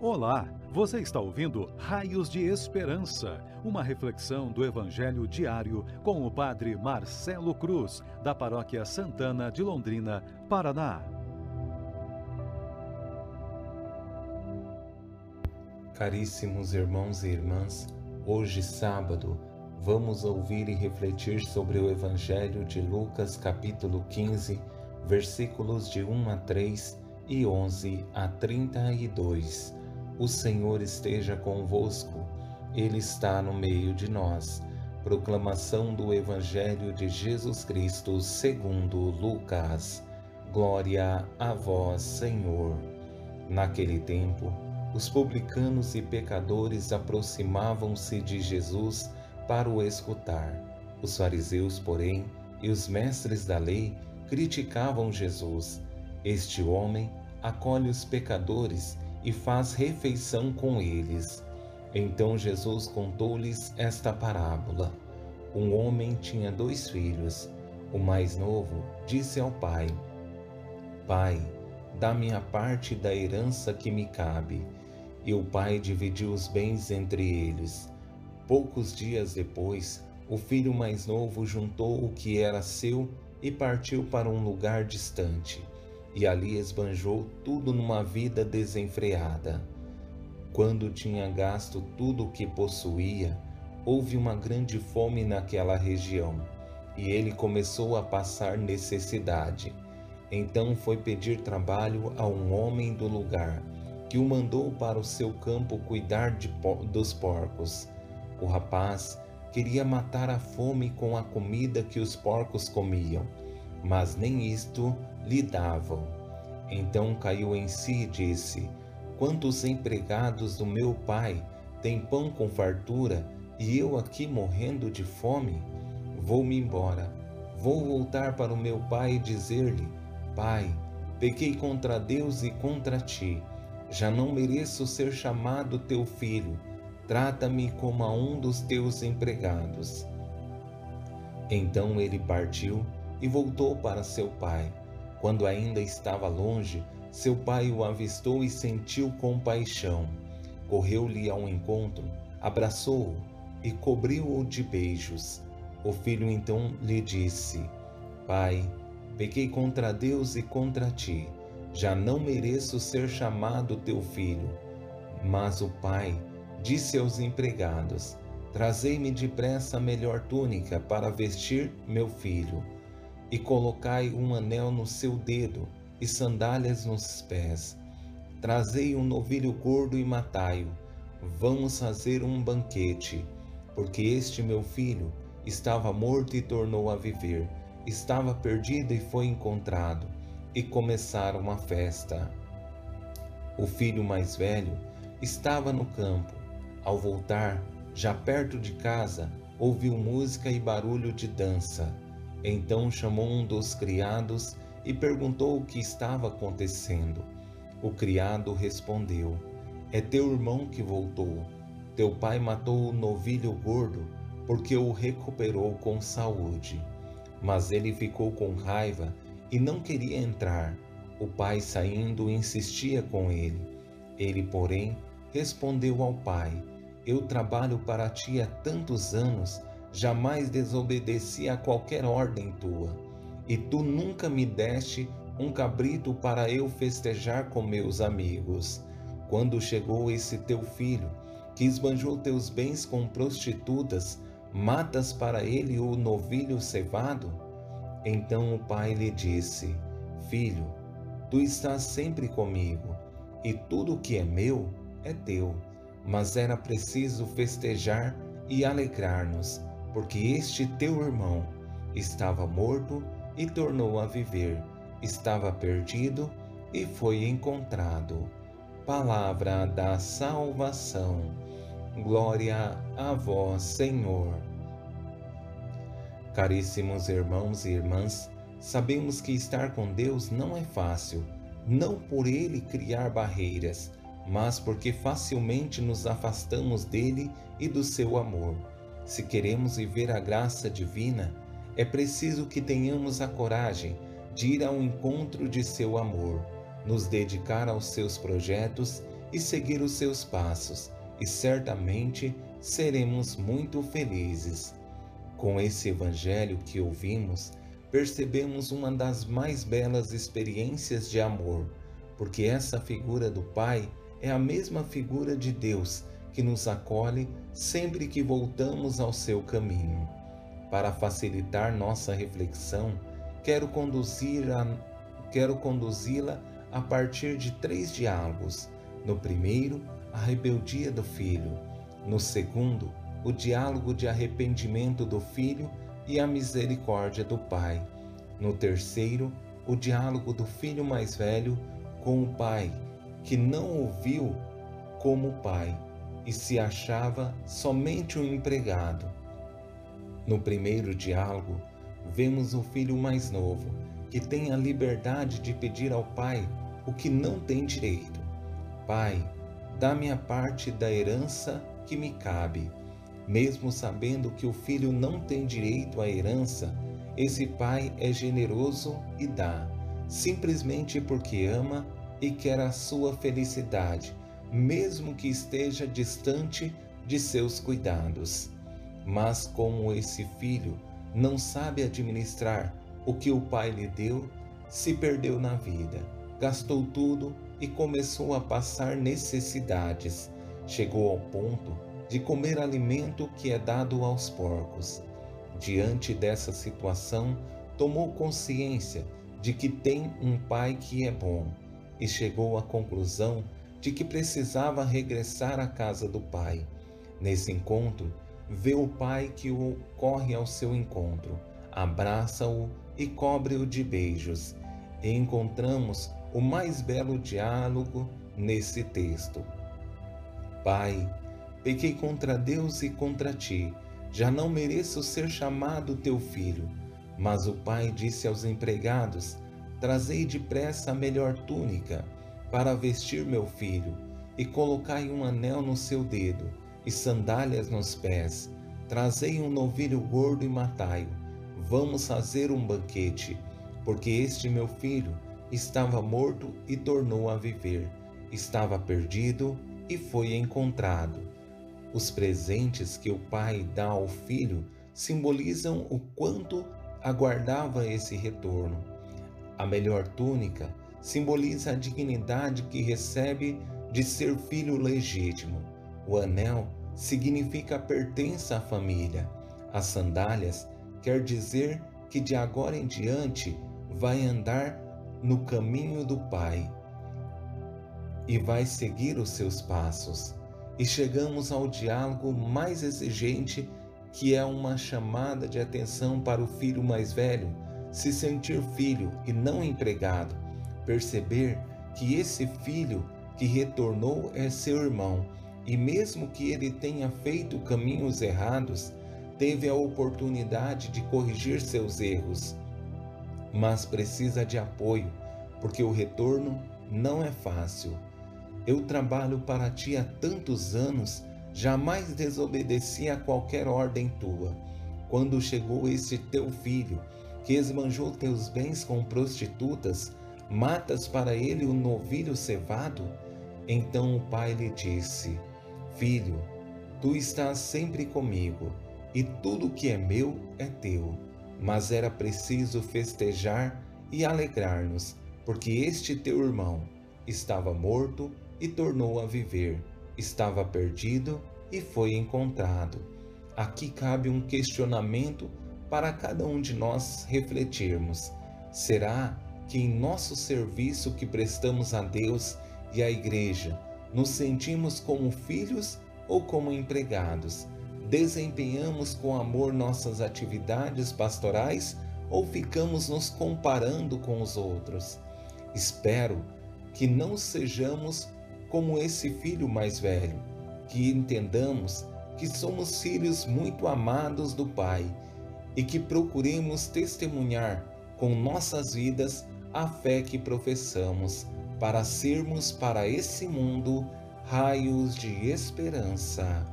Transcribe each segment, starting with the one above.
Olá, você está ouvindo Raios de Esperança, uma reflexão do Evangelho diário com o Padre Marcelo Cruz, da Paróquia Santana de Londrina, Paraná. Caríssimos irmãos e irmãs, hoje sábado, vamos ouvir e refletir sobre o Evangelho de Lucas, capítulo 15, versículos de 1 a 3 e 11 a 32 o Senhor esteja convosco, Ele está no meio de nós. Proclamação do Evangelho de Jesus Cristo segundo Lucas. Glória a vós, Senhor. Naquele tempo, os publicanos e pecadores aproximavam-se de Jesus para o escutar. Os fariseus, porém, e os mestres da lei criticavam Jesus. Este homem acolhe os pecadores e faz refeição com eles. Então Jesus contou-lhes esta parábola. Um homem tinha dois filhos. O mais novo disse ao pai: Pai, dá-me a parte da herança que me cabe. E o pai dividiu os bens entre eles. Poucos dias depois, o filho mais novo juntou o que era seu e partiu para um lugar distante e ali esbanjou tudo numa vida desenfreada. Quando tinha gasto tudo o que possuía, houve uma grande fome naquela região e ele começou a passar necessidade. Então foi pedir trabalho a um homem do lugar, que o mandou para o seu campo cuidar de, dos porcos. O rapaz queria matar a fome com a comida que os porcos comiam, mas nem isto lhe davam. Então caiu em si e disse: Quantos empregados do meu pai têm pão com fartura e eu aqui morrendo de fome? Vou-me embora. Vou voltar para o meu pai e dizer-lhe: Pai, pequei contra Deus e contra ti. Já não mereço ser chamado teu filho. Trata-me como a um dos teus empregados. Então ele partiu e voltou para seu pai. Quando ainda estava longe, seu pai o avistou e sentiu compaixão. Correu-lhe ao encontro, abraçou-o e cobriu-o de beijos. O filho então lhe disse: Pai, pequei contra Deus e contra ti. Já não mereço ser chamado teu filho. Mas o pai disse aos empregados: Trazei-me depressa a melhor túnica para vestir meu filho e colocai um anel no seu dedo e sandálias nos pés. Trazei um novilho gordo e matai-o. Vamos fazer um banquete, porque este meu filho estava morto e tornou a viver, estava perdido e foi encontrado, e começaram a festa. O filho mais velho estava no campo. Ao voltar, já perto de casa, ouviu música e barulho de dança. Então chamou um dos criados e perguntou o que estava acontecendo. O criado respondeu: É teu irmão que voltou. Teu pai matou o novilho gordo porque o recuperou com saúde. Mas ele ficou com raiva e não queria entrar. O pai, saindo, insistia com ele. Ele, porém, respondeu ao pai: Eu trabalho para ti há tantos anos jamais desobedeci a qualquer ordem tua, e tu nunca me deste um cabrito para eu festejar com meus amigos. Quando chegou esse teu filho, que esbanjou teus bens com prostitutas, matas para ele o novilho cevado? Então o pai lhe disse: Filho, tu estás sempre comigo, e tudo o que é meu é teu. Mas era preciso festejar e alegrar-nos porque este teu irmão estava morto e tornou a viver, estava perdido e foi encontrado. Palavra da salvação. Glória a vós, Senhor. Caríssimos irmãos e irmãs, sabemos que estar com Deus não é fácil, não por ele criar barreiras, mas porque facilmente nos afastamos dele e do seu amor. Se queremos viver a graça divina, é preciso que tenhamos a coragem de ir ao encontro de seu amor, nos dedicar aos seus projetos e seguir os seus passos, e certamente seremos muito felizes. Com esse evangelho que ouvimos, percebemos uma das mais belas experiências de amor, porque essa figura do Pai é a mesma figura de Deus que nos acolhe sempre que voltamos ao seu caminho. Para facilitar nossa reflexão, quero conduzir a, quero conduzi-la a partir de três diálogos. No primeiro, a rebeldia do filho. No segundo, o diálogo de arrependimento do filho e a misericórdia do pai. No terceiro, o diálogo do filho mais velho com o pai, que não ouviu como pai e se achava somente um empregado. No primeiro diálogo, vemos o filho mais novo, que tem a liberdade de pedir ao pai o que não tem direito. Pai, dá-me a parte da herança que me cabe. Mesmo sabendo que o filho não tem direito à herança, esse pai é generoso e dá, simplesmente porque ama e quer a sua felicidade mesmo que esteja distante de seus cuidados. Mas como esse filho não sabe administrar o que o pai lhe deu, se perdeu na vida, gastou tudo e começou a passar necessidades. Chegou ao ponto de comer alimento que é dado aos porcos. Diante dessa situação, tomou consciência de que tem um pai que é bom e chegou à conclusão de que precisava regressar à casa do pai. Nesse encontro, vê o pai que o corre ao seu encontro, abraça-o e cobre-o de beijos. E encontramos o mais belo diálogo nesse texto. Pai, pequei contra Deus e contra ti, já não mereço ser chamado teu filho. Mas o pai disse aos empregados: Trazei depressa a melhor túnica para vestir meu filho, e colocai um anel no seu dedo, e sandálias nos pés. Trazei um novilho gordo e matai-o. Vamos fazer um banquete, porque este meu filho estava morto e tornou a viver, estava perdido e foi encontrado. Os presentes que o pai dá ao filho simbolizam o quanto aguardava esse retorno. A melhor túnica simboliza a dignidade que recebe de ser filho legítimo. O anel significa pertença à família. As sandálias quer dizer que de agora em diante vai andar no caminho do Pai e vai seguir os seus passos. E chegamos ao diálogo mais exigente, que é uma chamada de atenção para o filho mais velho se sentir filho e não empregado perceber que esse filho que retornou é seu irmão e, mesmo que ele tenha feito caminhos errados, teve a oportunidade de corrigir seus erros, mas precisa de apoio, porque o retorno não é fácil. Eu trabalho para ti há tantos anos, jamais desobedeci a qualquer ordem tua. Quando chegou esse teu filho, que esbanjou teus bens com prostitutas, Matas para ele o novilho cevado? Então o pai lhe disse: Filho, tu estás sempre comigo, e tudo que é meu é teu. Mas era preciso festejar e alegrar-nos, porque este teu irmão estava morto e tornou a viver, estava perdido e foi encontrado. Aqui cabe um questionamento para cada um de nós refletirmos. Será que em nosso serviço que prestamos a Deus e à Igreja, nos sentimos como filhos ou como empregados? Desempenhamos com amor nossas atividades pastorais ou ficamos nos comparando com os outros? Espero que não sejamos como esse filho mais velho, que entendamos que somos filhos muito amados do Pai e que procuremos testemunhar com nossas vidas a fé que professamos, para sermos para esse mundo raios de esperança.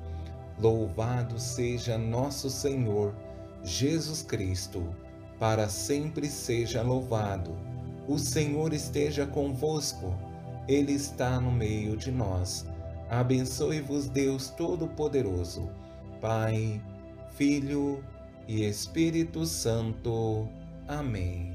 Louvado seja nosso Senhor Jesus Cristo, para sempre seja louvado. O Senhor esteja convosco, Ele está no meio de nós. Abençoe-vos, Deus Todo-Poderoso, Pai, Filho e Espírito Santo. Amém.